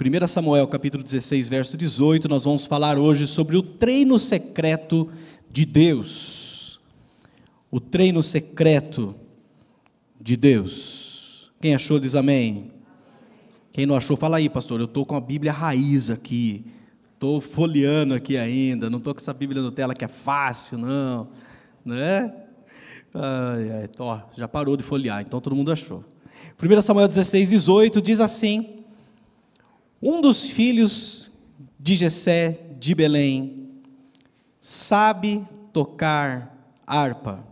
1 Samuel capítulo 16, verso 18, nós vamos falar hoje sobre o treino secreto de Deus. O treino secreto de Deus. Quem achou diz amém. Quem não achou, fala aí, pastor. Eu estou com a Bíblia raiz aqui. Estou folheando aqui ainda. Não estou com essa Bíblia no tela que é fácil, não. Né? Ai, ai, ó, já parou de folhear, então todo mundo achou. 1 Samuel 16, 18 diz assim: Um dos filhos de Jessé de Belém sabe tocar harpa.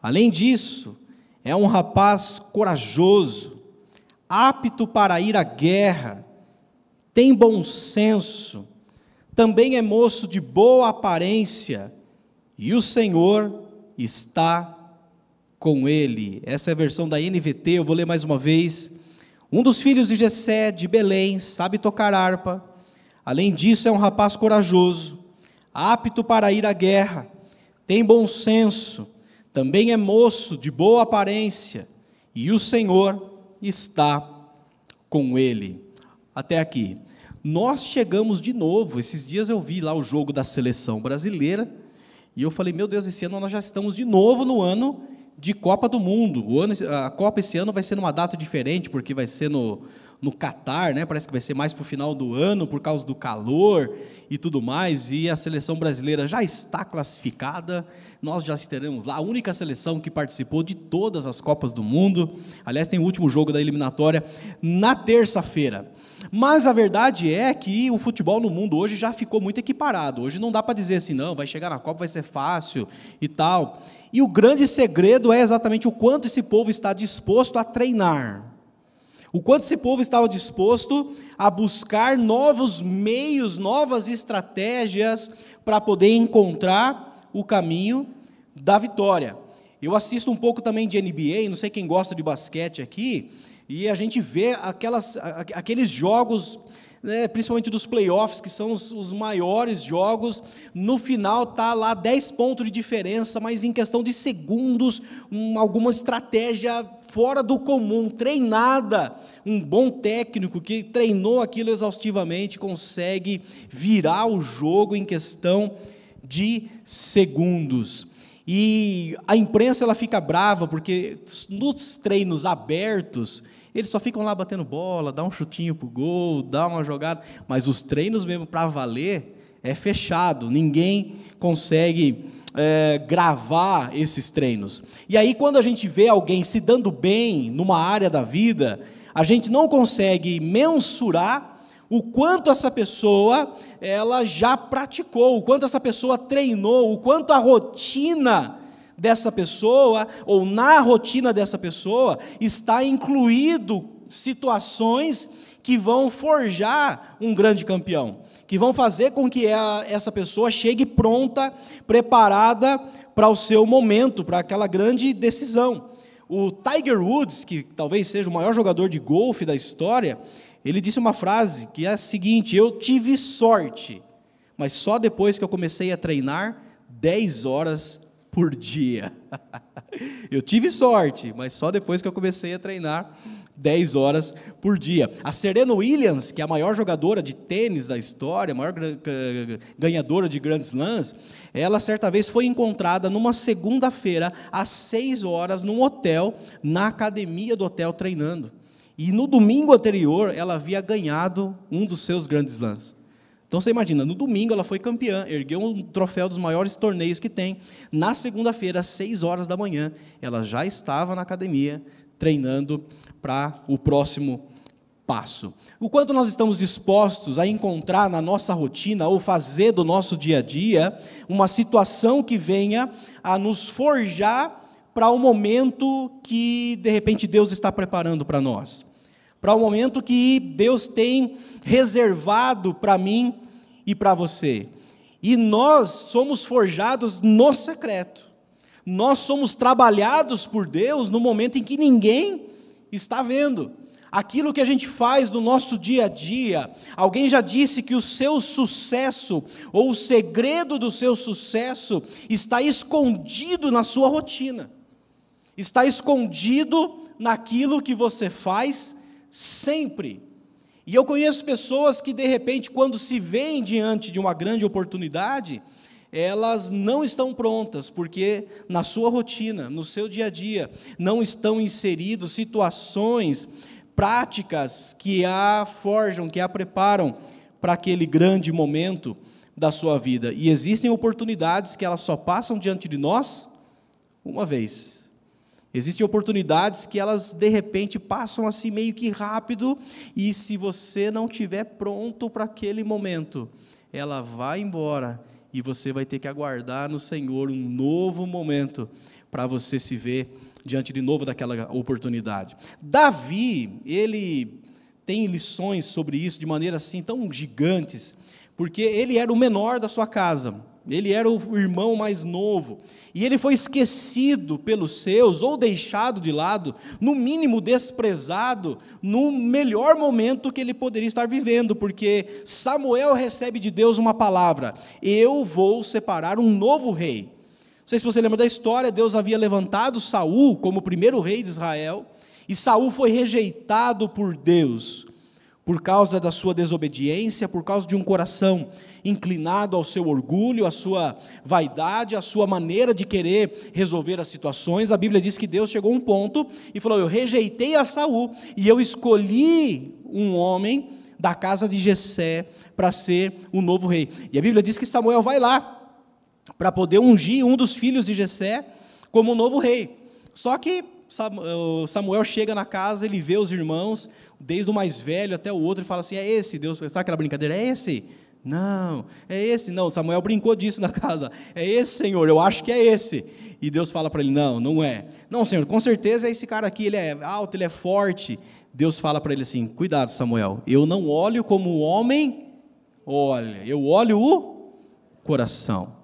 Além disso, é um rapaz corajoso, apto para ir à guerra, tem bom senso, também é moço de boa aparência, e o Senhor está com ele. Essa é a versão da NVT, eu vou ler mais uma vez. Um dos filhos de Jessé, de Belém, sabe tocar harpa. Além disso, é um rapaz corajoso, apto para ir à guerra, tem bom senso, também é moço de boa aparência, e o Senhor está com ele. Até aqui. Nós chegamos de novo. Esses dias eu vi lá o jogo da seleção brasileira, e eu falei: meu Deus, esse ano nós já estamos de novo no ano de Copa do Mundo. O ano, a Copa esse ano vai ser numa data diferente, porque vai ser no, no Catar, né? Parece que vai ser mais para o final do ano por causa do calor e tudo mais. E a seleção brasileira já está classificada. Nós já estaremos lá. A única seleção que participou de todas as Copas do Mundo. Aliás, tem o último jogo da eliminatória na terça-feira. Mas a verdade é que o futebol no mundo hoje já ficou muito equiparado. Hoje não dá para dizer assim, não, vai chegar na Copa, vai ser fácil e tal. E o grande segredo é exatamente o quanto esse povo está disposto a treinar. O quanto esse povo estava disposto a buscar novos meios, novas estratégias para poder encontrar o caminho da vitória. Eu assisto um pouco também de NBA, não sei quem gosta de basquete aqui, e a gente vê aquelas, aqueles jogos né, principalmente dos playoffs, que são os, os, maiores jogos, no final tá lá 10 pontos de diferença, mas em questão de segundos, um, alguma estratégia fora do comum, treinada, um bom técnico que treinou aquilo exaustivamente, consegue virar o jogo em questão de segundos. E a imprensa ela fica brava porque nos treinos abertos eles só ficam lá batendo bola, dá um chutinho pro gol, dá uma jogada, mas os treinos mesmo para valer é fechado, ninguém consegue é, gravar esses treinos. E aí, quando a gente vê alguém se dando bem numa área da vida, a gente não consegue mensurar o quanto essa pessoa ela já praticou, o quanto essa pessoa treinou, o quanto a rotina dessa pessoa ou na rotina dessa pessoa está incluído situações que vão forjar um grande campeão, que vão fazer com que essa pessoa chegue pronta, preparada para o seu momento, para aquela grande decisão. O Tiger Woods, que talvez seja o maior jogador de golfe da história, ele disse uma frase que é a seguinte: Eu tive sorte, mas só depois que eu comecei a treinar 10 horas por dia. eu tive sorte, mas só depois que eu comecei a treinar 10 horas por dia. A Serena Williams, que é a maior jogadora de tênis da história, a maior ganhadora de grandes lãs, ela certa vez foi encontrada numa segunda-feira, às 6 horas, num hotel, na academia do hotel, treinando. E no domingo anterior, ela havia ganhado um dos seus grandes lãs. Então você imagina, no domingo ela foi campeã, ergueu um troféu dos maiores torneios que tem. Na segunda-feira, às 6 horas da manhã, ela já estava na academia treinando para o próximo passo. O quanto nós estamos dispostos a encontrar na nossa rotina ou fazer do nosso dia a dia uma situação que venha a nos forjar para o momento que de repente Deus está preparando para nós. Para o momento que Deus tem reservado para mim e para você. E nós somos forjados no secreto. Nós somos trabalhados por Deus no momento em que ninguém está vendo. Aquilo que a gente faz no nosso dia a dia, alguém já disse que o seu sucesso, ou o segredo do seu sucesso, está escondido na sua rotina, está escondido naquilo que você faz sempre. E eu conheço pessoas que, de repente, quando se veem diante de uma grande oportunidade, elas não estão prontas, porque na sua rotina, no seu dia a dia, não estão inseridos situações, práticas que a forjam, que a preparam para aquele grande momento da sua vida. E existem oportunidades que elas só passam diante de nós uma vez. Existem oportunidades que elas de repente passam assim meio que rápido e se você não tiver pronto para aquele momento, ela vai embora e você vai ter que aguardar no Senhor um novo momento para você se ver diante de novo daquela oportunidade. Davi, ele tem lições sobre isso de maneira assim tão gigantes, porque ele era o menor da sua casa. Ele era o irmão mais novo. E ele foi esquecido pelos seus, ou deixado de lado, no mínimo desprezado, no melhor momento que ele poderia estar vivendo, porque Samuel recebe de Deus uma palavra: Eu vou separar um novo rei. Não sei se você lembra da história, Deus havia levantado Saul como primeiro rei de Israel, e Saul foi rejeitado por Deus por causa da sua desobediência, por causa de um coração inclinado ao seu orgulho, à sua vaidade, à sua maneira de querer resolver as situações. A Bíblia diz que Deus chegou a um ponto e falou: Eu rejeitei a Saul e eu escolhi um homem da casa de Jessé para ser o novo rei. E a Bíblia diz que Samuel vai lá para poder ungir um dos filhos de Jessé como o novo rei. Só que Samuel chega na casa, ele vê os irmãos, desde o mais velho até o outro, e fala assim: é esse, Deus, sabe aquela brincadeira? É esse. Não, é esse, não. Samuel brincou disso na casa. É esse, Senhor, eu acho que é esse. E Deus fala para ele: não, não é. Não, Senhor, com certeza é esse cara aqui, ele é alto, ele é forte. Deus fala para ele assim: cuidado, Samuel, eu não olho como o homem olha, eu olho o coração.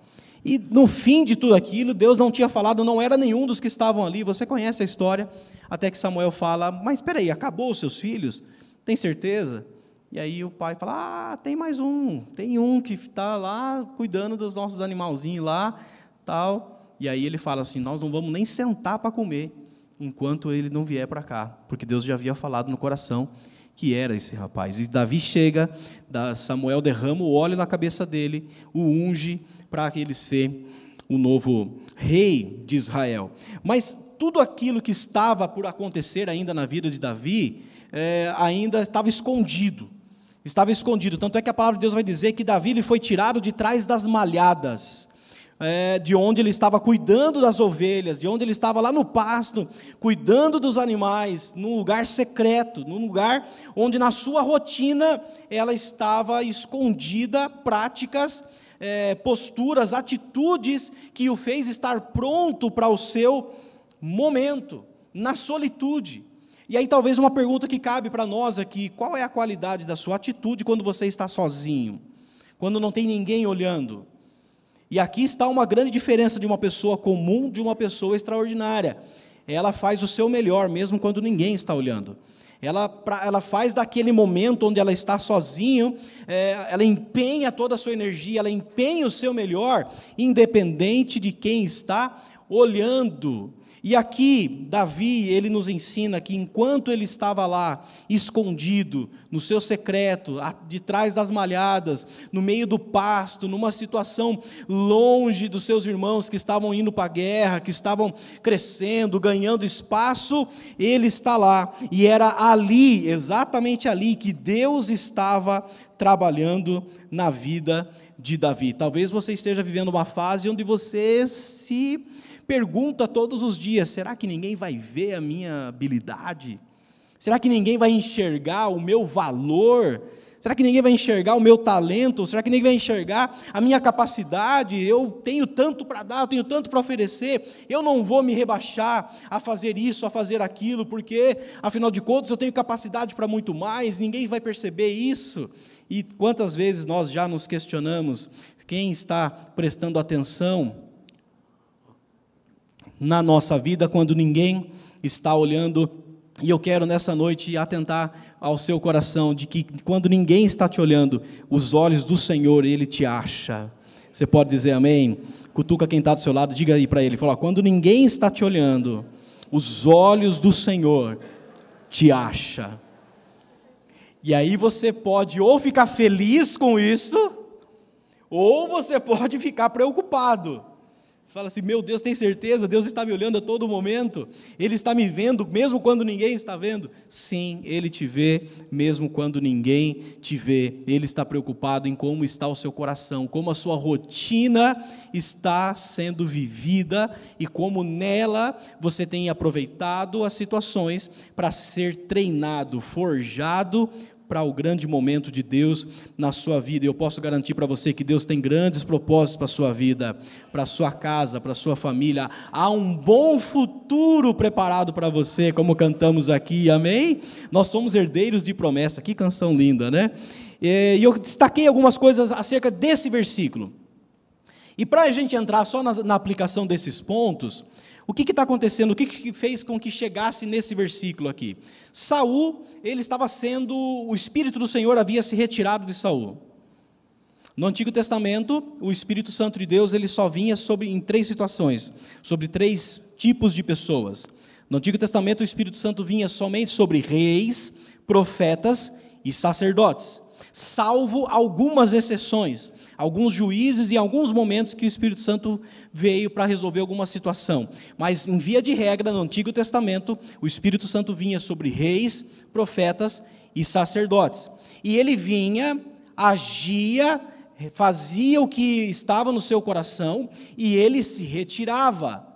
E no fim de tudo aquilo, Deus não tinha falado, não era nenhum dos que estavam ali. Você conhece a história? Até que Samuel fala: Mas espera aí, acabou os seus filhos? Tem certeza? E aí o pai fala: Ah, tem mais um, tem um que está lá cuidando dos nossos animalzinhos lá, tal. E aí ele fala assim: Nós não vamos nem sentar para comer enquanto ele não vier para cá, porque Deus já havia falado no coração que era esse rapaz. E Davi chega, Samuel derrama o óleo na cabeça dele, o unge para ele ser o novo rei de Israel. Mas tudo aquilo que estava por acontecer ainda na vida de Davi, é, ainda estava escondido. Estava escondido. Tanto é que a palavra de Deus vai dizer que Davi ele foi tirado de trás das malhadas. É, de onde ele estava cuidando das ovelhas, de onde ele estava lá no pasto, cuidando dos animais, num lugar secreto, num lugar onde na sua rotina ela estava escondida práticas é, posturas, atitudes que o fez estar pronto para o seu momento, na solitude. E aí, talvez uma pergunta que cabe para nós aqui: qual é a qualidade da sua atitude quando você está sozinho? Quando não tem ninguém olhando? E aqui está uma grande diferença de uma pessoa comum de uma pessoa extraordinária. Ela faz o seu melhor, mesmo quando ninguém está olhando. Ela, ela faz daquele momento onde ela está sozinho, é, ela empenha toda a sua energia, ela empenha o seu melhor, independente de quem está olhando. E aqui, Davi, ele nos ensina que enquanto ele estava lá, escondido, no seu secreto, de trás das malhadas, no meio do pasto, numa situação longe dos seus irmãos que estavam indo para a guerra, que estavam crescendo, ganhando espaço, ele está lá. E era ali, exatamente ali, que Deus estava trabalhando na vida de Davi. Talvez você esteja vivendo uma fase onde você se pergunta todos os dias: será que ninguém vai ver a minha habilidade? Será que ninguém vai enxergar o meu valor? Será que ninguém vai enxergar o meu talento? Será que ninguém vai enxergar a minha capacidade? Eu tenho tanto para dar, eu tenho tanto para oferecer, eu não vou me rebaixar a fazer isso, a fazer aquilo, porque, afinal de contas, eu tenho capacidade para muito mais, ninguém vai perceber isso. E quantas vezes nós já nos questionamos quem está prestando atenção na nossa vida quando ninguém está olhando. E eu quero nessa noite atentar ao seu coração de que quando ninguém está te olhando, os olhos do Senhor, Ele te acha. Você pode dizer amém? Cutuca quem está do seu lado, diga aí para ele: fala, quando ninguém está te olhando, os olhos do Senhor te acha. E aí você pode ou ficar feliz com isso, ou você pode ficar preocupado. Você fala assim: meu Deus, tem certeza? Deus está me olhando a todo momento, Ele está me vendo, mesmo quando ninguém está vendo. Sim, Ele te vê, mesmo quando ninguém te vê. Ele está preocupado em como está o seu coração, como a sua rotina está sendo vivida e como nela você tem aproveitado as situações para ser treinado, forjado para o grande momento de Deus na sua vida. Eu posso garantir para você que Deus tem grandes propósitos para a sua vida, para a sua casa, para a sua família. Há um bom futuro preparado para você, como cantamos aqui, amém? Nós somos herdeiros de promessa. Que canção linda, né? E eu destaquei algumas coisas acerca desse versículo. E para a gente entrar só na, na aplicação desses pontos, o que está acontecendo? O que, que fez com que chegasse nesse versículo aqui? Saul, ele estava sendo, o Espírito do Senhor havia se retirado de Saul. No Antigo Testamento, o Espírito Santo de Deus ele só vinha sobre em três situações, sobre três tipos de pessoas. No Antigo Testamento, o Espírito Santo vinha somente sobre reis, profetas e sacerdotes, salvo algumas exceções alguns juízes e alguns momentos que o Espírito Santo veio para resolver alguma situação. Mas, em via de regra, no Antigo Testamento, o Espírito Santo vinha sobre reis, profetas e sacerdotes. E ele vinha, agia, fazia o que estava no seu coração e ele se retirava.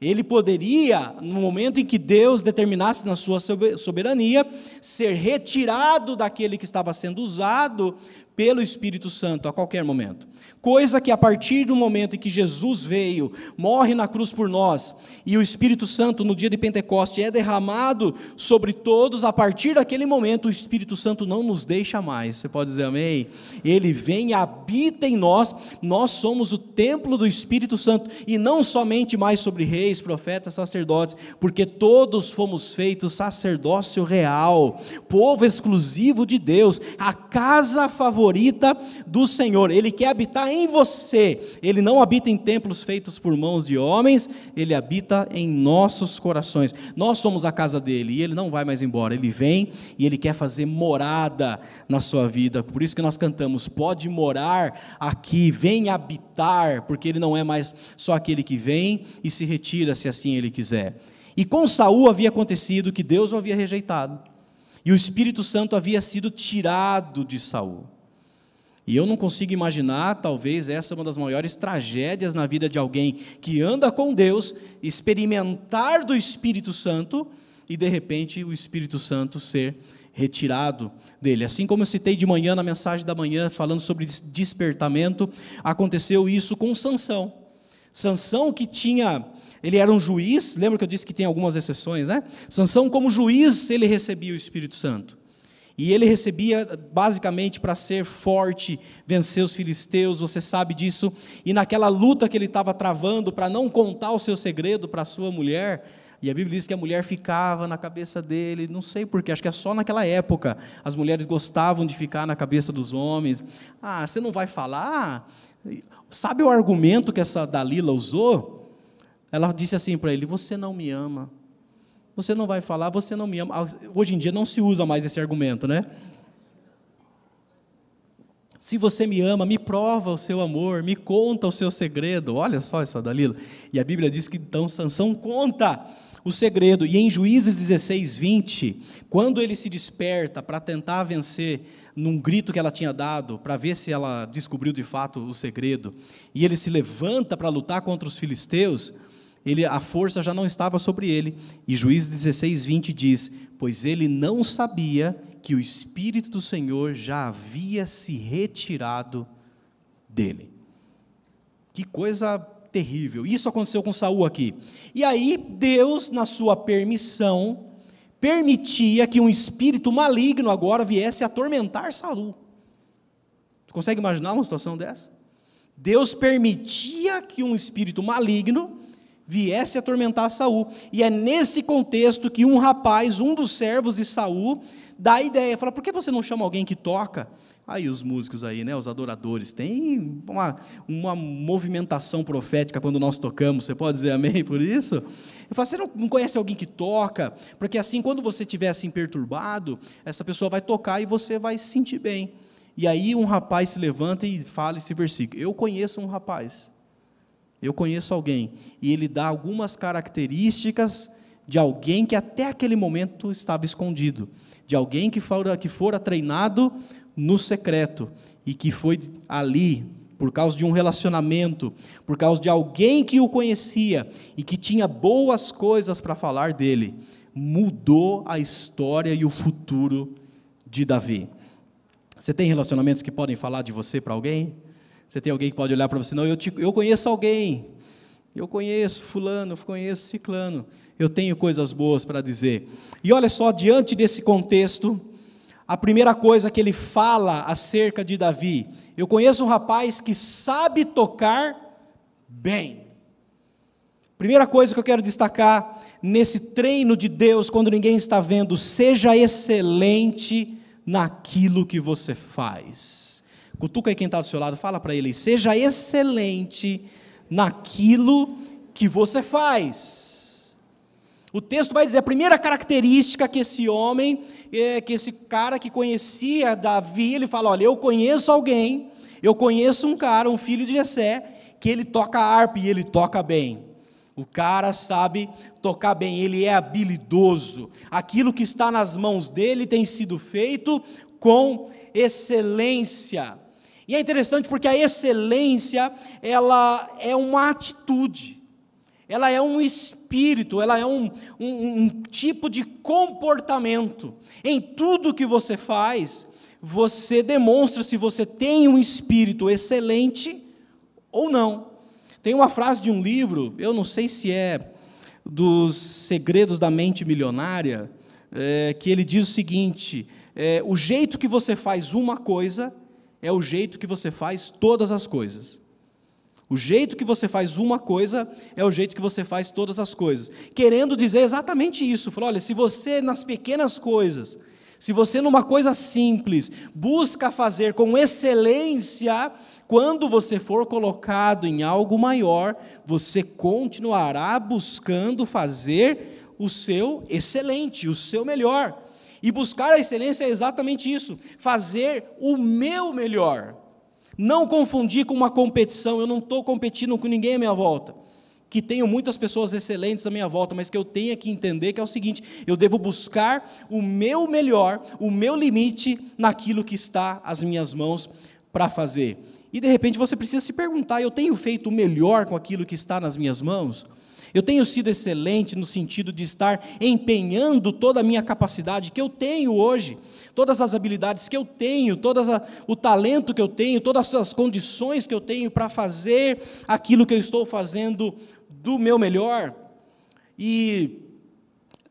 Ele poderia, no momento em que Deus determinasse na sua soberania, ser retirado daquele que estava sendo usado pelo Espírito Santo a qualquer momento. Coisa que a partir do momento em que Jesus veio, morre na cruz por nós, e o Espírito Santo no dia de Pentecoste é derramado sobre todos, a partir daquele momento o Espírito Santo não nos deixa mais. Você pode dizer amém? Ele vem e habita em nós, nós somos o templo do Espírito Santo, e não somente mais sobre reis, profetas, sacerdotes, porque todos fomos feitos sacerdócio real, povo exclusivo de Deus, a casa favorita do Senhor. Ele quer habitar em em você. Ele não habita em templos feitos por mãos de homens, ele habita em nossos corações. Nós somos a casa dele e ele não vai mais embora. Ele vem e ele quer fazer morada na sua vida. Por isso que nós cantamos: pode morar aqui, vem habitar, porque ele não é mais só aquele que vem e se retira se assim ele quiser. E com Saul havia acontecido que Deus o havia rejeitado. E o Espírito Santo havia sido tirado de Saul. E eu não consigo imaginar, talvez essa é uma das maiores tragédias na vida de alguém que anda com Deus, experimentar do Espírito Santo e de repente o Espírito Santo ser retirado dele. Assim como eu citei de manhã na mensagem da manhã falando sobre despertamento, aconteceu isso com Sansão. Sansão que tinha, ele era um juiz, lembra que eu disse que tem algumas exceções, né? Sansão como juiz, ele recebia o Espírito Santo. E ele recebia basicamente para ser forte, vencer os filisteus, você sabe disso. E naquela luta que ele estava travando para não contar o seu segredo para sua mulher, e a Bíblia diz que a mulher ficava na cabeça dele, não sei porquê, acho que é só naquela época. As mulheres gostavam de ficar na cabeça dos homens. Ah, você não vai falar? Sabe o argumento que essa Dalila usou? Ela disse assim para ele: Você não me ama. Você não vai falar, você não me ama. Ah, hoje em dia não se usa mais esse argumento, né? Se você me ama, me prova o seu amor, me conta o seu segredo. Olha só essa Dalila. E a Bíblia diz que então Sansão conta o segredo. E em Juízes 16, 20, quando ele se desperta para tentar vencer num grito que ela tinha dado, para ver se ela descobriu de fato o segredo, e ele se levanta para lutar contra os filisteus, ele, a força já não estava sobre ele. E Juízes 16, 20 diz: Pois ele não sabia que o Espírito do Senhor já havia se retirado dele. Que coisa terrível. Isso aconteceu com Saul aqui. E aí, Deus, na sua permissão, permitia que um espírito maligno agora viesse atormentar Saul. Você consegue imaginar uma situação dessa? Deus permitia que um espírito maligno viesse atormentar Saul. E é nesse contexto que um rapaz, um dos servos de Saul, dá a ideia, fala: "Por que você não chama alguém que toca?" Aí os músicos aí, né, os adoradores, tem uma, uma movimentação profética quando nós tocamos. Você pode dizer amém por isso? Eu falo, você não, não conhece alguém que toca? Porque assim, quando você estiver assim perturbado, essa pessoa vai tocar e você vai se sentir bem. E aí um rapaz se levanta e fala esse versículo. Eu conheço um rapaz. Eu conheço alguém. E ele dá algumas características de alguém que até aquele momento estava escondido. De alguém que fora, que fora treinado no secreto e que foi ali por causa de um relacionamento, por causa de alguém que o conhecia e que tinha boas coisas para falar dele, mudou a história e o futuro de Davi. Você tem relacionamentos que podem falar de você para alguém? Você tem alguém que pode olhar para você, não, eu, te, eu conheço alguém, eu conheço fulano, eu conheço ciclano, eu tenho coisas boas para dizer. E olha só, diante desse contexto, a primeira coisa que ele fala acerca de Davi, eu conheço um rapaz que sabe tocar bem. Primeira coisa que eu quero destacar nesse treino de Deus, quando ninguém está vendo, seja excelente naquilo que você faz. Cutuca aí quem está do seu lado, fala para ele, seja excelente naquilo que você faz. O texto vai dizer a primeira característica que esse homem é que esse cara que conhecia Davi, ele fala: Olha, eu conheço alguém, eu conheço um cara, um filho de Jessé, que ele toca harpa e ele toca bem. O cara sabe tocar bem, ele é habilidoso. Aquilo que está nas mãos dele tem sido feito com excelência. E é interessante porque a excelência, ela é uma atitude ela é um espírito, ela é um, um, um, tipo de comportamento. Em tudo que você faz, você demonstra se você tem um espírito excelente ou não. Tem uma frase de um livro, eu não sei se é dos Segredos da Mente Milionária, é, que ele diz o seguinte: é, o jeito que você faz uma coisa é o jeito que você faz todas as coisas. O jeito que você faz uma coisa é o jeito que você faz todas as coisas. Querendo dizer exatamente isso. Falou, olha, se você nas pequenas coisas, se você numa coisa simples, busca fazer com excelência, quando você for colocado em algo maior, você continuará buscando fazer o seu excelente, o seu melhor. E buscar a excelência é exatamente isso, fazer o meu melhor. Não confundir com uma competição, eu não estou competindo com ninguém à minha volta. Que tenho muitas pessoas excelentes à minha volta, mas que eu tenho que entender que é o seguinte: eu devo buscar o meu melhor, o meu limite naquilo que está às minhas mãos para fazer. E de repente você precisa se perguntar: eu tenho feito o melhor com aquilo que está nas minhas mãos? Eu tenho sido excelente no sentido de estar empenhando toda a minha capacidade que eu tenho hoje todas as habilidades que eu tenho, todo o talento que eu tenho, todas as condições que eu tenho para fazer aquilo que eu estou fazendo do meu melhor. E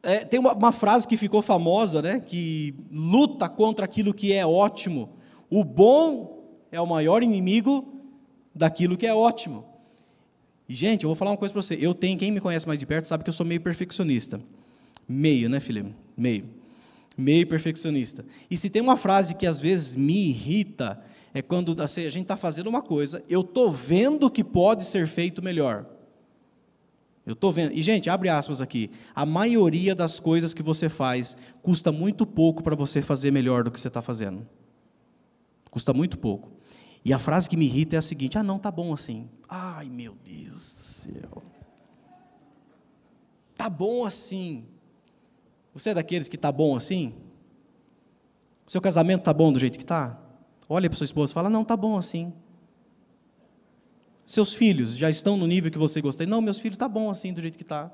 é, tem uma, uma, frase que ficou famosa, né, que luta contra aquilo que é ótimo. O bom é o maior inimigo daquilo que é ótimo. E, gente, eu vou falar uma coisa para você. Eu tenho, quem me conhece mais de perto sabe que eu sou meio perfeccionista. Meio, né, Felipe? Meio meio perfeccionista. E se tem uma frase que às vezes me irrita, é quando assim, a gente está fazendo uma coisa, eu estou vendo que pode ser feito melhor. Eu estou vendo. E, gente, abre aspas aqui. A maioria das coisas que você faz custa muito pouco para você fazer melhor do que você está fazendo. Custa muito pouco. E a frase que me irrita é a seguinte: ah, não, tá bom assim. Ai, meu Deus do céu. Tá bom assim. Você é daqueles que está bom assim? Seu casamento está bom do jeito que está? Olha para sua esposa e fala: Não, está bom assim. Seus filhos já estão no nível que você gostaria? Não, meus filhos está bom assim do jeito que está.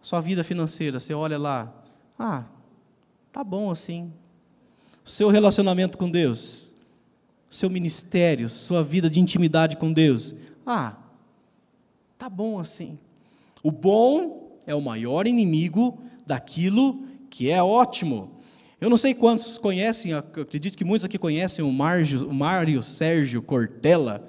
Sua vida financeira, você olha lá, ah, tá bom assim. Seu relacionamento com Deus, seu ministério, sua vida de intimidade com Deus, ah, tá bom assim. O bom é o maior inimigo daquilo que é ótimo. Eu não sei quantos conhecem, acredito que muitos aqui conhecem o Mário, o Mário Sérgio Cortella,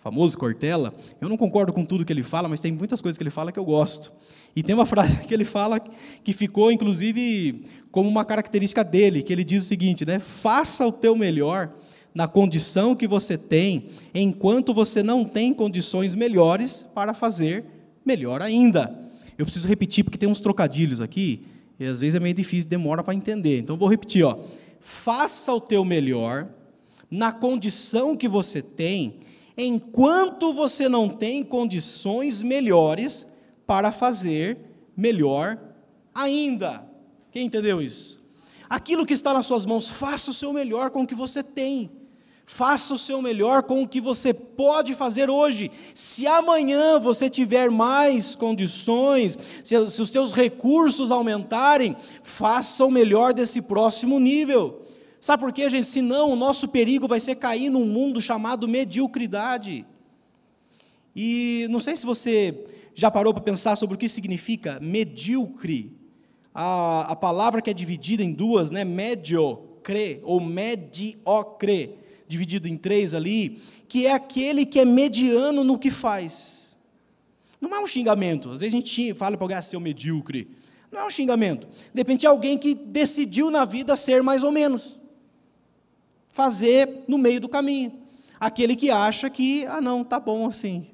famoso Cortella, eu não concordo com tudo que ele fala, mas tem muitas coisas que ele fala que eu gosto. E tem uma frase que ele fala que ficou, inclusive, como uma característica dele, que ele diz o seguinte, né? Faça o teu melhor na condição que você tem, enquanto você não tem condições melhores para fazer melhor ainda. Eu preciso repetir porque tem uns trocadilhos aqui, e às vezes é meio difícil, demora para entender. Então vou repetir, ó. Faça o teu melhor na condição que você tem, enquanto você não tem condições melhores para fazer melhor ainda. Quem entendeu isso? Aquilo que está nas suas mãos, faça o seu melhor com o que você tem. Faça o seu melhor com o que você pode fazer hoje. Se amanhã você tiver mais condições, se, se os teus recursos aumentarem, faça o melhor desse próximo nível. Sabe por quê, gente? Senão o nosso perigo vai ser cair num mundo chamado mediocridade. E não sei se você já parou para pensar sobre o que significa medíocre? A, a palavra que é dividida em duas, né? Mediocre ou mediocre, dividido em três ali, que é aquele que é mediano no que faz. Não é um xingamento. Às vezes a gente fala para alguém ah, ser medíocre. Não é um xingamento. De alguém que decidiu na vida ser mais ou menos. Fazer no meio do caminho. Aquele que acha que, ah, não, tá bom assim.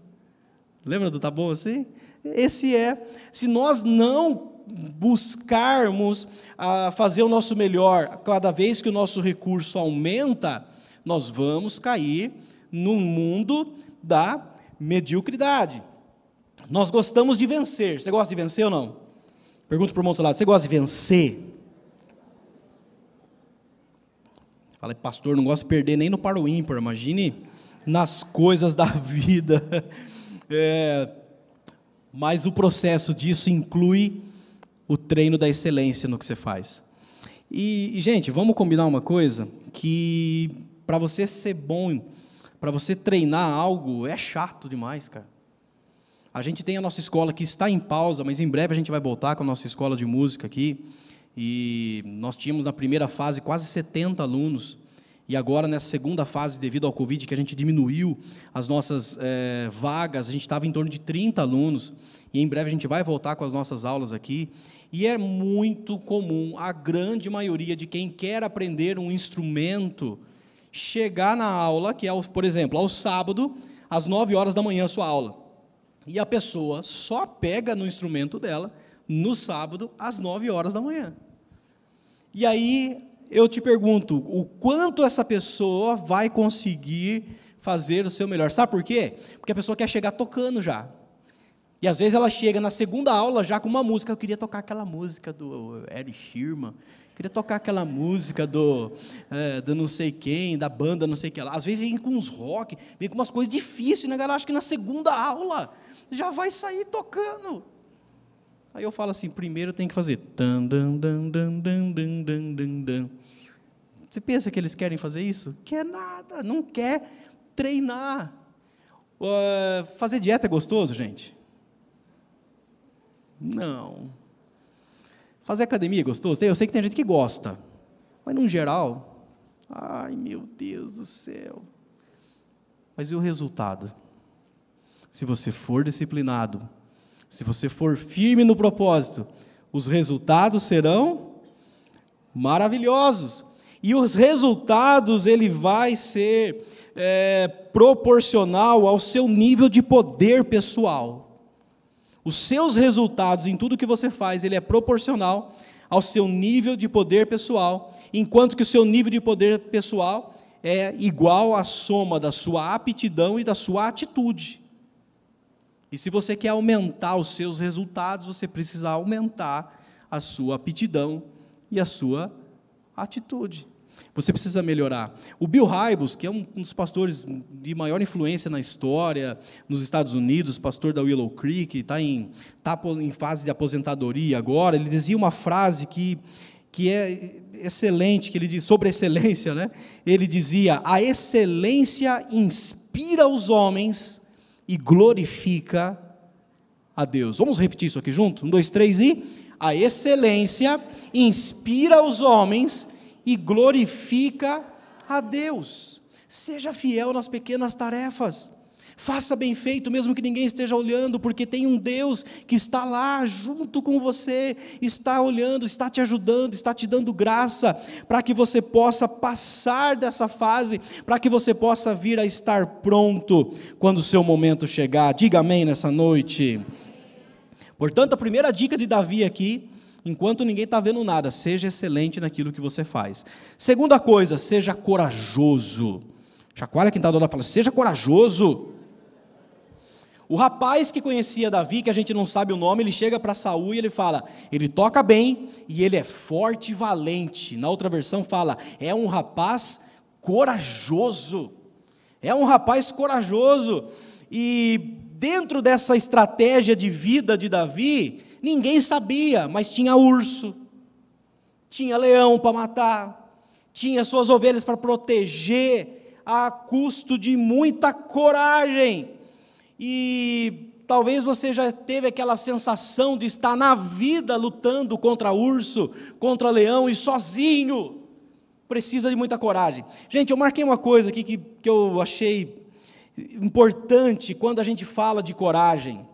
Lembra do tá bom assim? Esse é. Se nós não buscarmos a fazer o nosso melhor, cada vez que o nosso recurso aumenta, nós vamos cair no mundo da mediocridade. Nós gostamos de vencer. Você gosta de vencer ou não? Pergunto para o outro lado: você gosta de vencer? Fala, pastor, não gosto de perder nem no par o ímpar. Imagine nas coisas da vida. É, mas o processo disso inclui o treino da excelência no que você faz. E gente, vamos combinar uma coisa: que para você ser bom, para você treinar algo, é chato demais, cara. A gente tem a nossa escola que está em pausa, mas em breve a gente vai voltar com a nossa escola de música aqui. E nós tínhamos na primeira fase quase 70 alunos. E agora, nessa segunda fase, devido ao Covid, que a gente diminuiu as nossas é, vagas, a gente estava em torno de 30 alunos, e em breve a gente vai voltar com as nossas aulas aqui. E é muito comum, a grande maioria de quem quer aprender um instrumento, chegar na aula, que é, por exemplo, ao sábado, às 9 horas da manhã, a sua aula. E a pessoa só pega no instrumento dela no sábado, às 9 horas da manhã. E aí eu te pergunto, o quanto essa pessoa vai conseguir fazer o seu melhor? Sabe por quê? Porque a pessoa quer chegar tocando já. E às vezes ela chega na segunda aula já com uma música. Eu queria tocar aquela música do Eric Schirman. Queria tocar aquela música do, é, do não sei quem, da banda não sei que lá. Às vezes vem com uns rock, vem com umas coisas difíceis, né, galera? Acho que na segunda aula já vai sair tocando. Aí eu falo assim, primeiro tem que fazer. Você pensa que eles querem fazer isso? Quer nada, não quer treinar. Uh, fazer dieta é gostoso, gente? Não. Fazer academia é gostoso? Eu sei que tem gente que gosta, mas no geral, ai meu Deus do céu. Mas e o resultado? Se você for disciplinado, se você for firme no propósito, os resultados serão maravilhosos. E os resultados ele vai ser é, proporcional ao seu nível de poder pessoal. Os seus resultados em tudo que você faz, ele é proporcional ao seu nível de poder pessoal, enquanto que o seu nível de poder pessoal é igual à soma da sua aptidão e da sua atitude. E se você quer aumentar os seus resultados, você precisa aumentar a sua aptidão e a sua atitude. Você precisa melhorar. O Bill Hybels, que é um dos pastores de maior influência na história nos Estados Unidos, pastor da Willow Creek, está em, tá em fase de aposentadoria agora, ele dizia uma frase que, que é excelente, que ele diz sobre excelência, né? Ele dizia: "A excelência inspira os homens e glorifica a Deus. Vamos repetir isso aqui junto? Um, dois, três e. A excelência inspira os homens e glorifica a Deus. Seja fiel nas pequenas tarefas. Faça bem feito, mesmo que ninguém esteja olhando, porque tem um Deus que está lá junto com você, está olhando, está te ajudando, está te dando graça, para que você possa passar dessa fase, para que você possa vir a estar pronto quando o seu momento chegar. Diga amém nessa noite. Portanto, a primeira dica de Davi aqui, enquanto ninguém está vendo nada, seja excelente naquilo que você faz. Segunda coisa, seja corajoso. Chacoalha quem está do lado fala, seja corajoso. O rapaz que conhecia Davi, que a gente não sabe o nome, ele chega para Saul e ele fala: ele toca bem e ele é forte e valente. Na outra versão fala: é um rapaz corajoso. É um rapaz corajoso. E dentro dessa estratégia de vida de Davi, ninguém sabia, mas tinha urso, tinha leão para matar, tinha suas ovelhas para proteger, a custo de muita coragem. E talvez você já teve aquela sensação de estar na vida lutando contra urso, contra leão e sozinho. Precisa de muita coragem. Gente, eu marquei uma coisa aqui que, que eu achei importante quando a gente fala de coragem.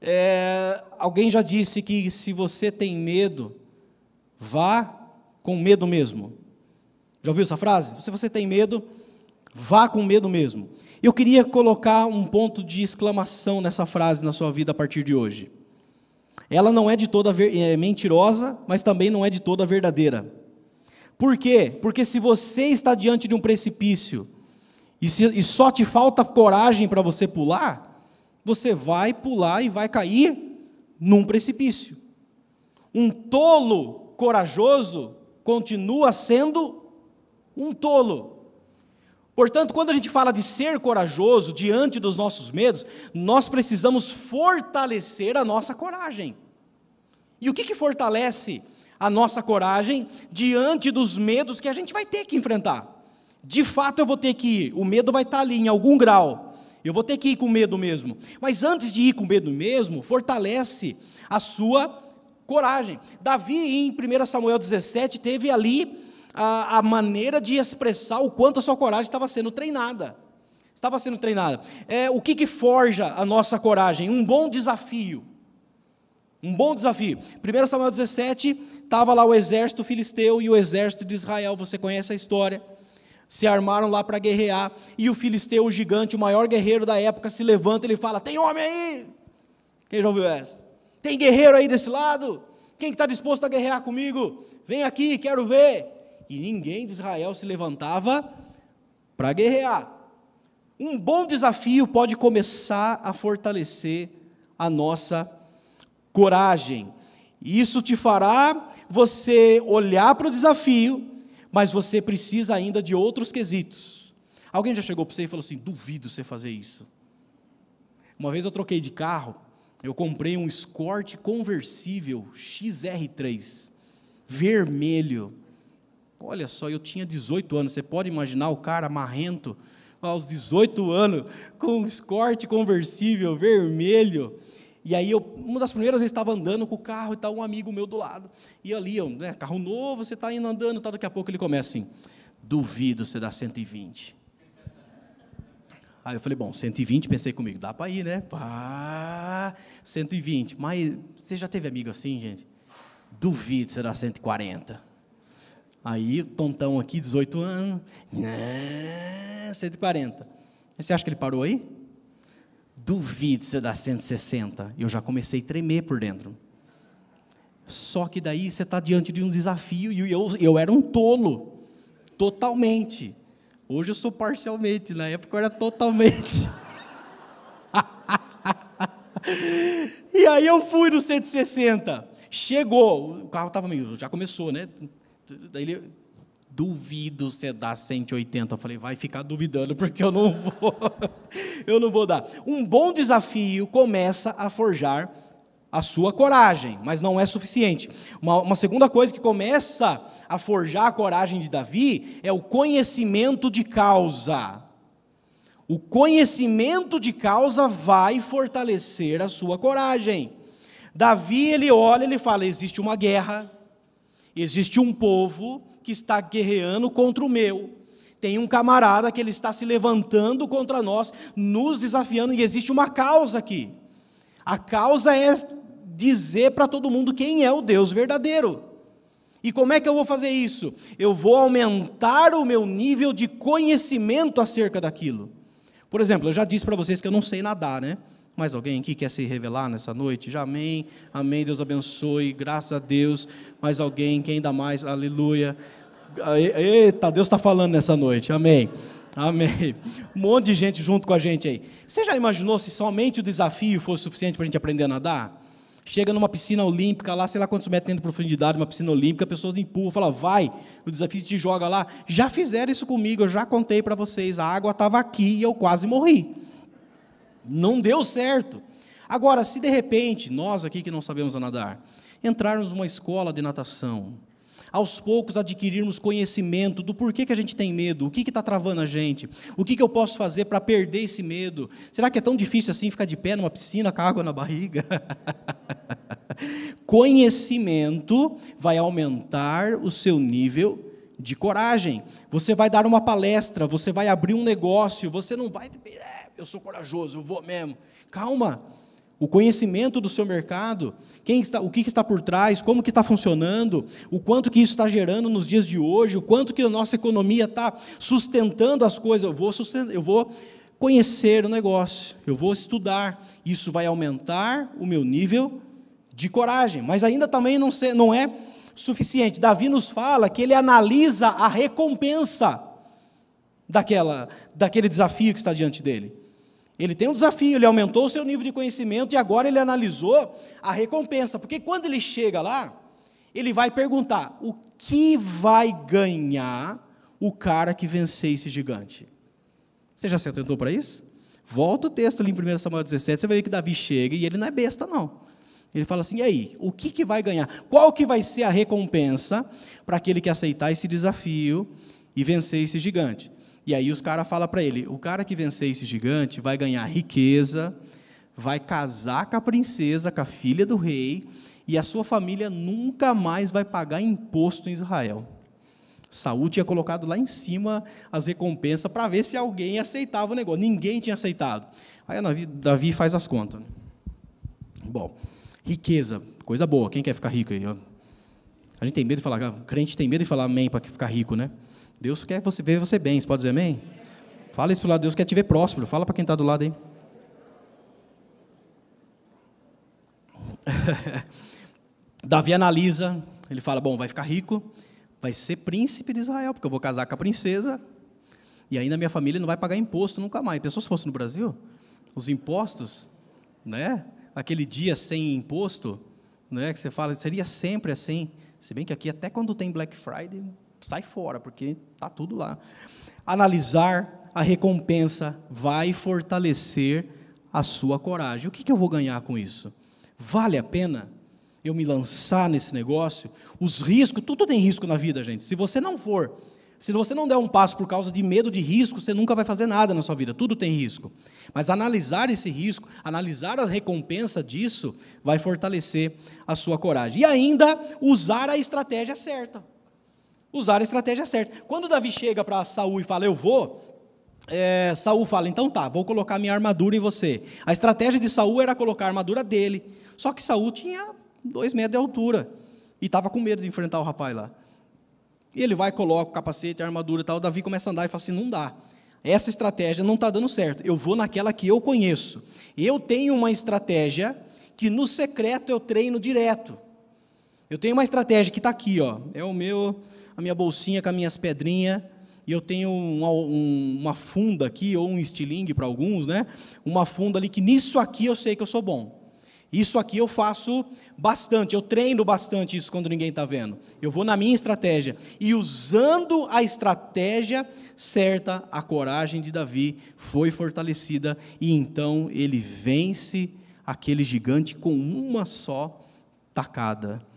É, alguém já disse que se você tem medo, vá com medo mesmo. Já ouviu essa frase? Se você tem medo, vá com medo mesmo. Eu queria colocar um ponto de exclamação nessa frase na sua vida a partir de hoje. Ela não é de toda é mentirosa, mas também não é de toda verdadeira. Por quê? Porque se você está diante de um precipício e, se, e só te falta coragem para você pular, você vai pular e vai cair num precipício. Um tolo corajoso continua sendo um tolo. Portanto, quando a gente fala de ser corajoso diante dos nossos medos, nós precisamos fortalecer a nossa coragem. E o que, que fortalece a nossa coragem diante dos medos que a gente vai ter que enfrentar? De fato, eu vou ter que ir, o medo vai estar ali em algum grau, eu vou ter que ir com medo mesmo. Mas antes de ir com medo mesmo, fortalece a sua coragem. Davi, em 1 Samuel 17, teve ali a, a maneira de expressar o quanto a sua coragem estava sendo treinada. Estava sendo treinada. É, o que, que forja a nossa coragem? Um bom desafio. Um bom desafio. 1 Samuel 17, estava lá o exército filisteu e o exército de Israel, você conhece a história. Se armaram lá para guerrear, e o filisteu, o gigante, o maior guerreiro da época, se levanta e ele fala: Tem homem aí? Quem já ouviu essa? Tem guerreiro aí desse lado? Quem está disposto a guerrear comigo? Vem aqui, quero ver e ninguém de Israel se levantava para guerrear. Um bom desafio pode começar a fortalecer a nossa coragem. Isso te fará você olhar para o desafio, mas você precisa ainda de outros quesitos. Alguém já chegou para você e falou assim: duvido você fazer isso. Uma vez eu troquei de carro, eu comprei um Escort conversível XR3, vermelho. Olha só, eu tinha 18 anos. Você pode imaginar o cara marrento aos 18 anos, com um escorte conversível vermelho. E aí, eu, uma das primeiras vezes, estava andando com o carro e tal, um amigo meu do lado. E ali, eu, né, carro novo, você está indo andando, tal, daqui a pouco ele começa assim: duvido você dar 120. Aí eu falei, bom, 120, pensei comigo, dá para ir, né? Pá, 120. Mas você já teve amigo assim, gente? Duvido você dar 140. Aí, tontão aqui, 18 anos, né, 140. Você acha que ele parou aí? Duvido você dar 160. Eu já comecei a tremer por dentro. Só que daí você está diante de um desafio e eu, eu era um tolo, totalmente. Hoje eu sou parcialmente, na época eu era totalmente. e aí eu fui no 160. Chegou, o carro estava meio, já começou, né? Daí ele, duvido você dar 180. Eu falei, vai ficar duvidando, porque eu não vou, eu não vou dar. Um bom desafio começa a forjar a sua coragem, mas não é suficiente. Uma, uma, segunda coisa que começa a forjar a coragem de Davi é o conhecimento de causa. O conhecimento de causa vai fortalecer a sua coragem. Davi, ele olha, ele fala: existe uma guerra, Existe um povo que está guerreando contra o meu. Tem um camarada que ele está se levantando contra nós, nos desafiando, e existe uma causa aqui. A causa é dizer para todo mundo quem é o Deus verdadeiro. E como é que eu vou fazer isso? Eu vou aumentar o meu nível de conhecimento acerca daquilo. Por exemplo, eu já disse para vocês que eu não sei nadar, né? Mais alguém aqui quer se revelar nessa noite? Já amém, amém, Deus abençoe, graças a Deus. Mais alguém, quem ainda mais, aleluia. Eita, Deus está falando nessa noite, amém. Amém. Um monte de gente junto com a gente aí. Você já imaginou se somente o desafio fosse suficiente para a gente aprender a nadar? Chega numa piscina olímpica lá, sei lá quantos metros de profundidade, uma piscina olímpica, pessoas empurram, falam, vai, o desafio te joga lá. Já fizeram isso comigo, eu já contei para vocês, a água estava aqui e eu quase morri. Não deu certo. Agora, se de repente, nós aqui que não sabemos nadar, entrarmos numa escola de natação, aos poucos adquirirmos conhecimento do porquê que a gente tem medo, o que está travando a gente, o que, que eu posso fazer para perder esse medo. Será que é tão difícil assim ficar de pé numa piscina com água na barriga? Conhecimento vai aumentar o seu nível de coragem. Você vai dar uma palestra, você vai abrir um negócio, você não vai eu sou corajoso, eu vou mesmo. Calma. O conhecimento do seu mercado, quem está, o que está por trás, como que está funcionando, o quanto que isso está gerando nos dias de hoje, o quanto que a nossa economia está sustentando as coisas. Eu vou, eu vou conhecer o negócio, eu vou estudar. Isso vai aumentar o meu nível de coragem. Mas ainda também não, não é suficiente. Davi nos fala que ele analisa a recompensa daquela, daquele desafio que está diante dele. Ele tem um desafio, ele aumentou o seu nível de conhecimento e agora ele analisou a recompensa. Porque quando ele chega lá, ele vai perguntar: o que vai ganhar o cara que vencer esse gigante? Você já se atentou para isso? Volta o texto ali em 1 Samuel 17, você vai ver que Davi chega e ele não é besta, não. Ele fala assim: e aí, o que, que vai ganhar? Qual que vai ser a recompensa para aquele que aceitar esse desafio e vencer esse gigante? E aí os caras falam para ele: o cara que vencer esse gigante vai ganhar riqueza, vai casar com a princesa, com a filha do rei, e a sua família nunca mais vai pagar imposto em Israel. Saúl tinha colocado lá em cima as recompensas para ver se alguém aceitava o negócio. Ninguém tinha aceitado. Aí Davi, Davi faz as contas. Bom, riqueza, coisa boa. Quem quer ficar rico aí? A gente tem medo de falar, crente tem medo de falar amém para ficar rico, né? Deus quer você, ver você bem. Você pode dizer amém? Fala isso para o lado. Deus quer te ver próspero. Fala para quem está do lado aí. Davi analisa. Ele fala: Bom, vai ficar rico. Vai ser príncipe de Israel, porque eu vou casar com a princesa. E ainda minha família não vai pagar imposto nunca mais. Pessoas se fosse no Brasil, os impostos, né? Aquele dia sem imposto, né? Que você fala, seria sempre assim. Se bem que aqui, até quando tem Black Friday, sai fora, porque está tudo lá. Analisar a recompensa vai fortalecer a sua coragem. O que, que eu vou ganhar com isso? Vale a pena eu me lançar nesse negócio? Os riscos, tudo tem risco na vida, gente. Se você não for, se você não der um passo por causa de medo de risco, você nunca vai fazer nada na sua vida. Tudo tem risco. Mas analisar esse risco, analisar a recompensa disso, vai fortalecer a sua coragem. E ainda usar a estratégia certa usar a estratégia certa. Quando Davi chega para Saul e fala, eu vou, é, Saul fala, então tá, vou colocar minha armadura em você. A estratégia de Saul era colocar a armadura dele. Só que Saul tinha dois metros de altura. E estava com medo de enfrentar o rapaz lá. E ele vai, coloca o capacete, a armadura e tal. Davi começa a andar e fala assim: não dá. Essa estratégia não está dando certo. Eu vou naquela que eu conheço. Eu tenho uma estratégia que no secreto eu treino direto. Eu tenho uma estratégia que está aqui, ó. É o meu a minha bolsinha com as minhas pedrinhas, e eu tenho uma, um, uma funda aqui, ou um estilingue para alguns, né? Uma funda ali que nisso aqui eu sei que eu sou bom. Isso aqui eu faço bastante, eu treino bastante isso quando ninguém está vendo. Eu vou na minha estratégia. E usando a estratégia certa, a coragem de Davi foi fortalecida, e então ele vence aquele gigante com uma só tacada.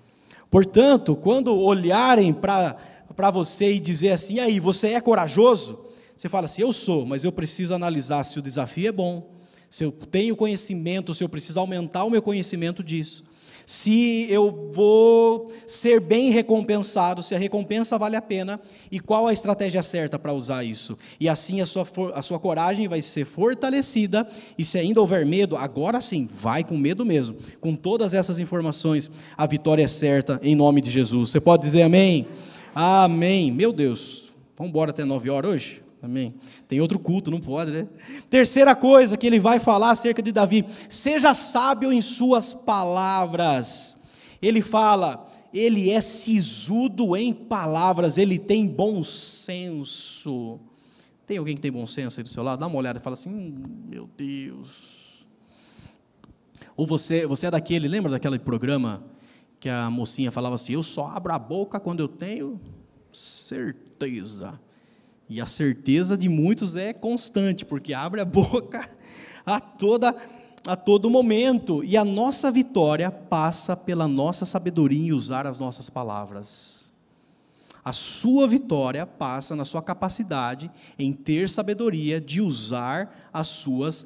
Portanto, quando olharem para você e dizer assim: aí, você é corajoso? Você fala assim: eu sou, mas eu preciso analisar se o desafio é bom, se eu tenho conhecimento, se eu preciso aumentar o meu conhecimento disso. Se eu vou ser bem recompensado, se a recompensa vale a pena e qual a estratégia certa para usar isso. E assim a sua, a sua coragem vai ser fortalecida e se ainda houver medo, agora sim, vai com medo mesmo. Com todas essas informações, a vitória é certa em nome de Jesus. Você pode dizer amém? Amém. Meu Deus, vamos embora até nove horas hoje? Amém. Tem outro culto, não pode, né? Terceira coisa que ele vai falar acerca de Davi: seja sábio em suas palavras. Ele fala, ele é sisudo em palavras, ele tem bom senso. Tem alguém que tem bom senso aí do seu lado? Dá uma olhada e fala assim: hum, meu Deus. Ou você, você é daquele, lembra daquele programa que a mocinha falava assim: eu só abro a boca quando eu tenho certeza. E a certeza de muitos é constante, porque abre a boca a toda a todo momento, e a nossa vitória passa pela nossa sabedoria em usar as nossas palavras. A sua vitória passa na sua capacidade em ter sabedoria de usar as suas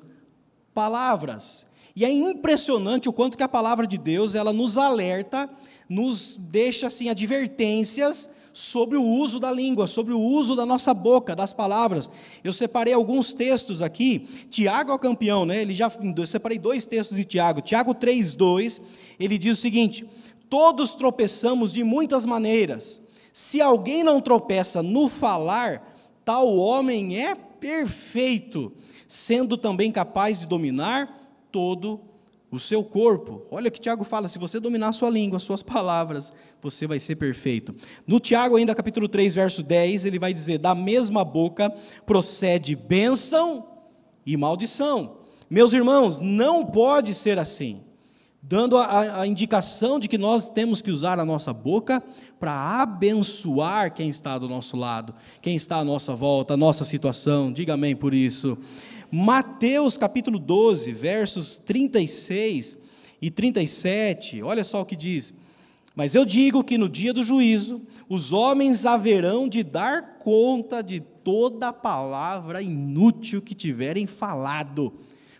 palavras. E é impressionante o quanto que a palavra de Deus, ela nos alerta, nos deixa assim advertências sobre o uso da língua, sobre o uso da nossa boca, das palavras. Eu separei alguns textos aqui. Tiago é o campeão, né? Ele já eu separei dois textos de Tiago. Tiago 3:2, ele diz o seguinte: Todos tropeçamos de muitas maneiras. Se alguém não tropeça no falar, tal homem é perfeito, sendo também capaz de dominar todo o seu corpo. Olha o que Tiago fala: se você dominar a sua língua, as suas palavras, você vai ser perfeito. No Tiago, ainda capítulo 3, verso 10, ele vai dizer: da mesma boca procede bênção e maldição. Meus irmãos, não pode ser assim. Dando a, a indicação de que nós temos que usar a nossa boca para abençoar quem está do nosso lado, quem está à nossa volta, a nossa situação. Diga amém por isso. Mateus capítulo 12, versos 36 e 37, olha só o que diz. Mas eu digo que no dia do juízo, os homens haverão de dar conta de toda palavra inútil que tiverem falado,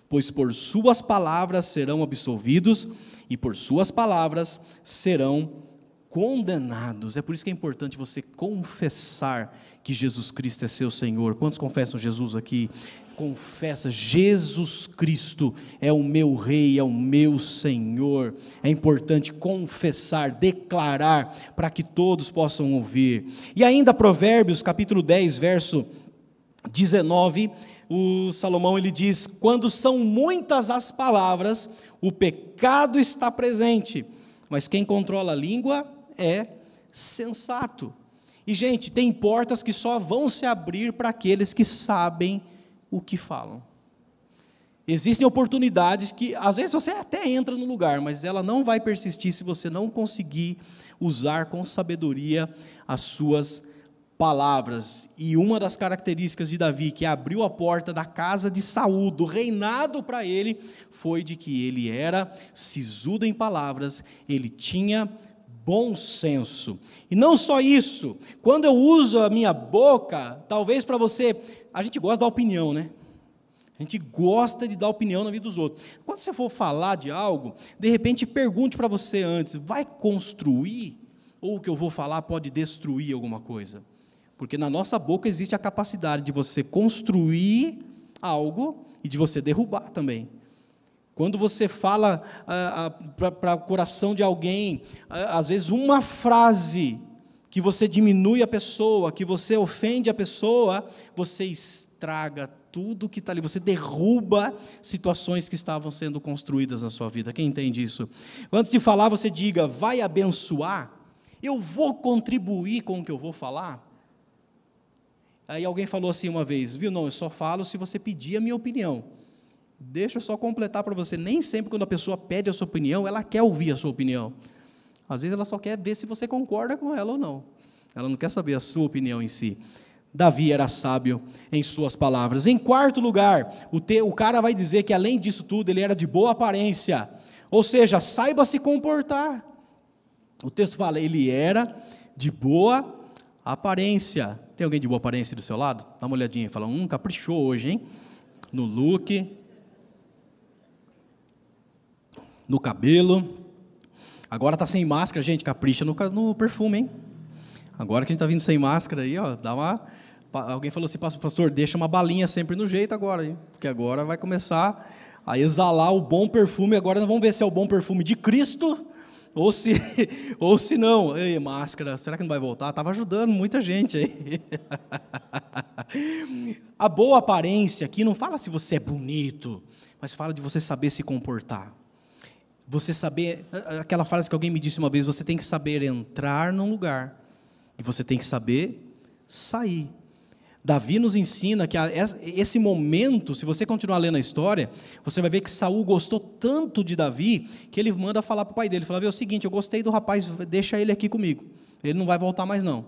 pois por suas palavras serão absolvidos e por suas palavras serão condenados. É por isso que é importante você confessar que Jesus Cristo é seu Senhor. Quantos confessam Jesus aqui? Confessa: Jesus Cristo é o meu Rei, é o meu Senhor. É importante confessar, declarar, para que todos possam ouvir. E ainda Provérbios, capítulo 10, verso 19, o Salomão ele diz: Quando são muitas as palavras, o pecado está presente, mas quem controla a língua é sensato. E, gente, tem portas que só vão se abrir para aqueles que sabem o que falam. Existem oportunidades que, às vezes, você até entra no lugar, mas ela não vai persistir se você não conseguir usar com sabedoria as suas palavras. E uma das características de Davi, que abriu a porta da casa de Saul, do reinado para ele, foi de que ele era sisudo em palavras, ele tinha bom senso. E não só isso, quando eu uso a minha boca, talvez para você a gente gosta da opinião, né? A gente gosta de dar opinião na vida dos outros. Quando você for falar de algo, de repente pergunte para você antes: vai construir? Ou o que eu vou falar pode destruir alguma coisa? Porque na nossa boca existe a capacidade de você construir algo e de você derrubar também. Quando você fala ah, ah, para o coração de alguém, ah, às vezes uma frase que você diminui a pessoa, que você ofende a pessoa, você estraga tudo que está ali, você derruba situações que estavam sendo construídas na sua vida. Quem entende isso? Antes de falar, você diga, vai abençoar, eu vou contribuir com o que eu vou falar. Aí alguém falou assim uma vez, viu? Não, eu só falo se você pedir a minha opinião. Deixa eu só completar para você. Nem sempre quando a pessoa pede a sua opinião, ela quer ouvir a sua opinião. Às vezes ela só quer ver se você concorda com ela ou não. Ela não quer saber a sua opinião em si. Davi era sábio em suas palavras. Em quarto lugar, o, te, o cara vai dizer que além disso tudo, ele era de boa aparência. Ou seja, saiba se comportar. O texto fala, ele era de boa aparência. Tem alguém de boa aparência do seu lado? Dá uma olhadinha fala, hum, caprichou hoje, hein? No look, no cabelo, Agora tá sem máscara, gente, capricha no, no perfume, hein? Agora que a gente tá vindo sem máscara aí, ó, dá uma. Alguém falou assim, pastor, deixa uma balinha sempre no jeito agora, hein? Porque agora vai começar a exalar o bom perfume. Agora nós vamos ver se é o bom perfume de Cristo ou se, ou se não. Ei, máscara, será que não vai voltar? Estava ajudando muita gente aí. A boa aparência aqui não fala se você é bonito, mas fala de você saber se comportar. Você saber, aquela frase que alguém me disse uma vez, você tem que saber entrar num lugar e você tem que saber sair. Davi nos ensina que esse momento, se você continuar lendo a história, você vai ver que Saul gostou tanto de Davi que ele manda falar para o pai dele, fala: "É o seguinte, eu gostei do rapaz, deixa ele aqui comigo. Ele não vai voltar mais não.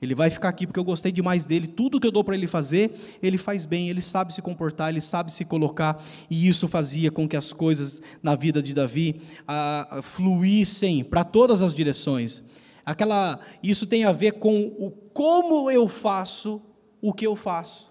Ele vai ficar aqui porque eu gostei demais dele. Tudo que eu dou para ele fazer, ele faz bem, ele sabe se comportar, ele sabe se colocar, e isso fazia com que as coisas na vida de Davi ah, fluíssem para todas as direções. Aquela, isso tem a ver com o como eu faço o que eu faço.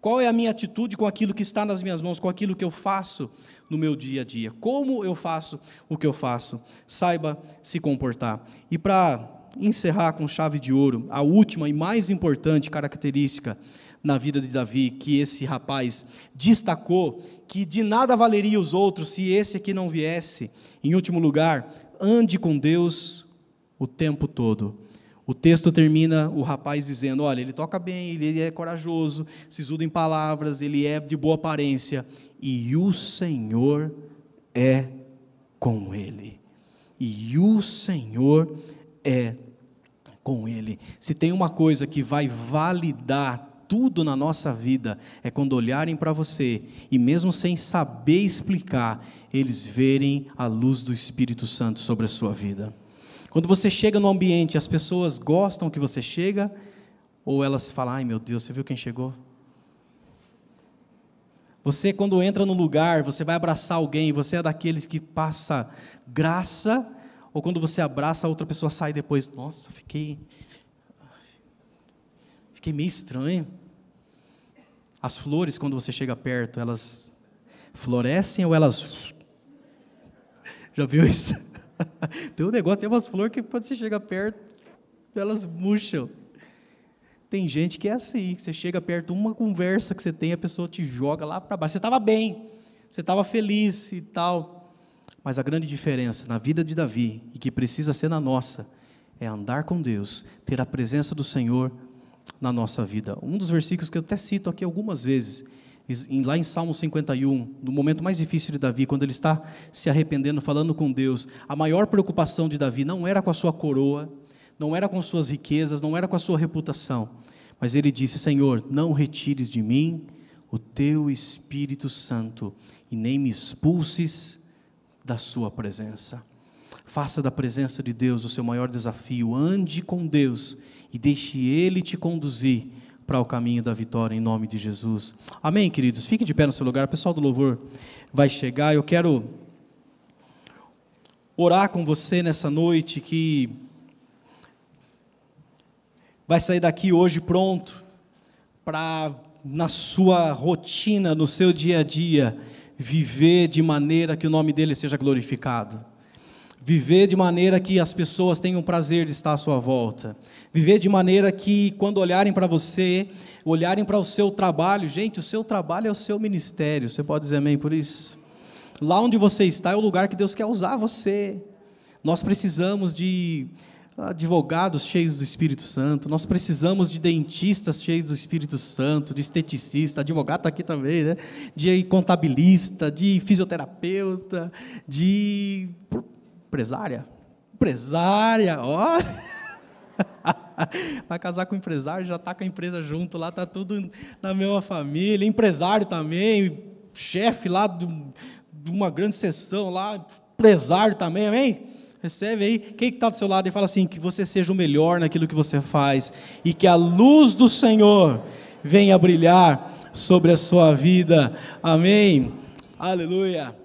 Qual é a minha atitude com aquilo que está nas minhas mãos, com aquilo que eu faço no meu dia a dia? Como eu faço o que eu faço? Saiba se comportar. E para encerrar com chave de ouro, a última e mais importante característica na vida de Davi, que esse rapaz destacou, que de nada valeria os outros se esse aqui não viesse. Em último lugar, ande com Deus o tempo todo. O texto termina o rapaz dizendo: Olha, ele toca bem, ele é corajoso, sisudo em palavras, ele é de boa aparência, e o Senhor é com ele. E o Senhor é com ele. Se tem uma coisa que vai validar tudo na nossa vida, é quando olharem para você e, mesmo sem saber explicar, eles verem a luz do Espírito Santo sobre a sua vida. Quando você chega no ambiente, as pessoas gostam que você chega, ou elas falam: ai meu Deus, você viu quem chegou? Você, quando entra no lugar, você vai abraçar alguém, você é daqueles que passa graça, ou quando você abraça, a outra pessoa sai depois, nossa, fiquei. Fiquei meio estranho. As flores, quando você chega perto, elas florescem ou elas. Já viu isso? tem um negócio, tem umas flores que quando você chega perto, elas murcham. Tem gente que é assim, que você chega perto, uma conversa que você tem, a pessoa te joga lá para baixo. Você estava bem, você estava feliz e tal. Mas a grande diferença na vida de Davi, e que precisa ser na nossa, é andar com Deus, ter a presença do Senhor na nossa vida. Um dos versículos que eu até cito aqui algumas vezes, lá em Salmo 51, no momento mais difícil de Davi, quando ele está se arrependendo, falando com Deus, a maior preocupação de Davi não era com a sua coroa, não era com suas riquezas, não era com a sua reputação, mas ele disse: Senhor, não retires de mim o teu Espírito Santo e nem me expulses da sua presença. Faça da presença de Deus o seu maior desafio, ande com Deus e deixe Ele te conduzir para o caminho da vitória em nome de Jesus. Amém, queridos? Fique de pé no seu lugar. O pessoal do louvor vai chegar. Eu quero orar com você nessa noite que vai sair daqui hoje pronto para na sua rotina, no seu dia a dia, viver de maneira que o nome dele seja glorificado. Viver de maneira que as pessoas tenham prazer de estar à sua volta. Viver de maneira que, quando olharem para você, olharem para o seu trabalho, gente, o seu trabalho é o seu ministério. Você pode dizer amém por isso? Lá onde você está é o lugar que Deus quer usar você. Nós precisamos de advogados cheios do Espírito Santo, nós precisamos de dentistas cheios do Espírito Santo, de esteticista, advogado está aqui também, né? de contabilista, de fisioterapeuta, de Empresária? Empresária, ó. Vai casar com empresário, já está com a empresa junto lá, está tudo na mesma família. Empresário também, chefe lá de, uma grande sessão lá, empresário também, amém? Recebe aí. Quem está do seu lado e fala assim: que você seja o melhor naquilo que você faz e que a luz do Senhor venha brilhar sobre a sua vida. Amém. Aleluia.